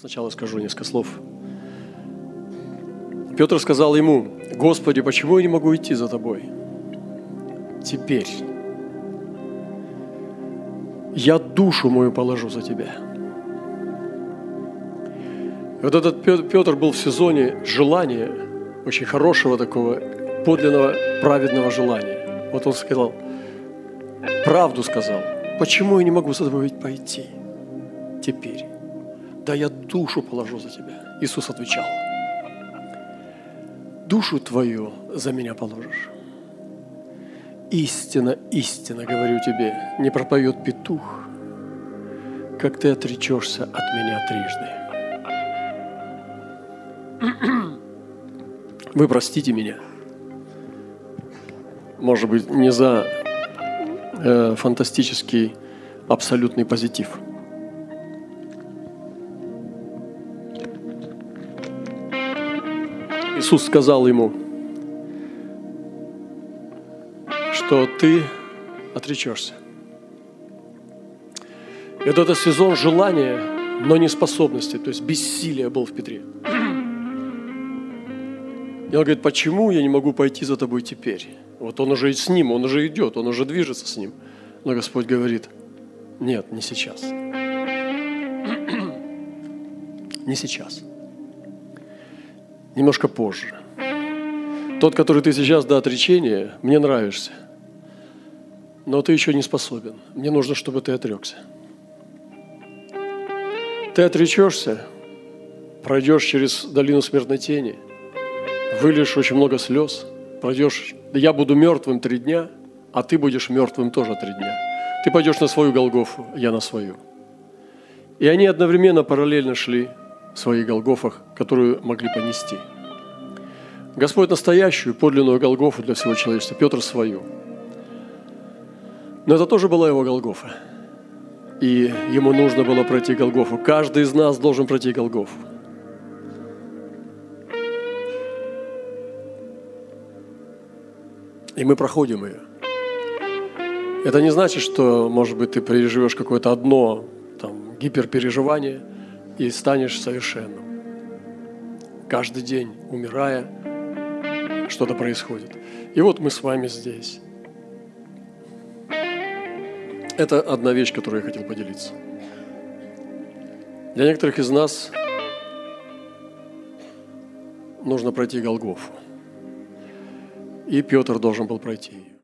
Сначала скажу несколько слов. Петр сказал ему, Господи, почему я не могу идти за тобой? Теперь я душу мою положу за тебя. Вот этот Петр был в сезоне желания, очень хорошего такого, подлинного, праведного желания. Вот он сказал, правду сказал, почему я не могу за тобой пойти теперь? Да я душу положу за тебя. Иисус отвечал, душу твою за меня положишь. Истина, истина, говорю тебе, не пропоет петух, как ты отречешься от меня трижды. Вы простите меня. Может быть, не за э, фантастический абсолютный позитив. Иисус сказал ему – что ты отречешься. Это сезон желания, но не способности, то есть бессилие был в Петре. И он говорит, почему я не могу пойти за тобой теперь? Вот он уже с ним, он уже идет, он уже движется с ним. Но Господь говорит, нет, не сейчас. Не сейчас. Немножко позже. Тот, который ты сейчас до отречения, мне нравишься – но ты еще не способен. Мне нужно, чтобы ты отрекся. Ты отречешься, пройдешь через долину смертной тени, выльешь очень много слез, пройдешь, я буду мертвым три дня, а ты будешь мертвым тоже три дня. Ты пойдешь на свою Голгофу, я на свою. И они одновременно параллельно шли своих Голгофах, которую могли понести. Господь настоящую, подлинную Голгофу для всего человечества, Петр свою – но это тоже была его Голгофа. И ему нужно было пройти Голгофу. Каждый из нас должен пройти Голгофу. И мы проходим ее. Это не значит, что, может быть, ты переживешь какое-то одно там, гиперпереживание и станешь совершенным. Каждый день, умирая, что-то происходит. И вот мы с вами здесь. Это одна вещь, которую я хотел поделиться. Для некоторых из нас нужно пройти Голгофу. И Петр должен был пройти ее.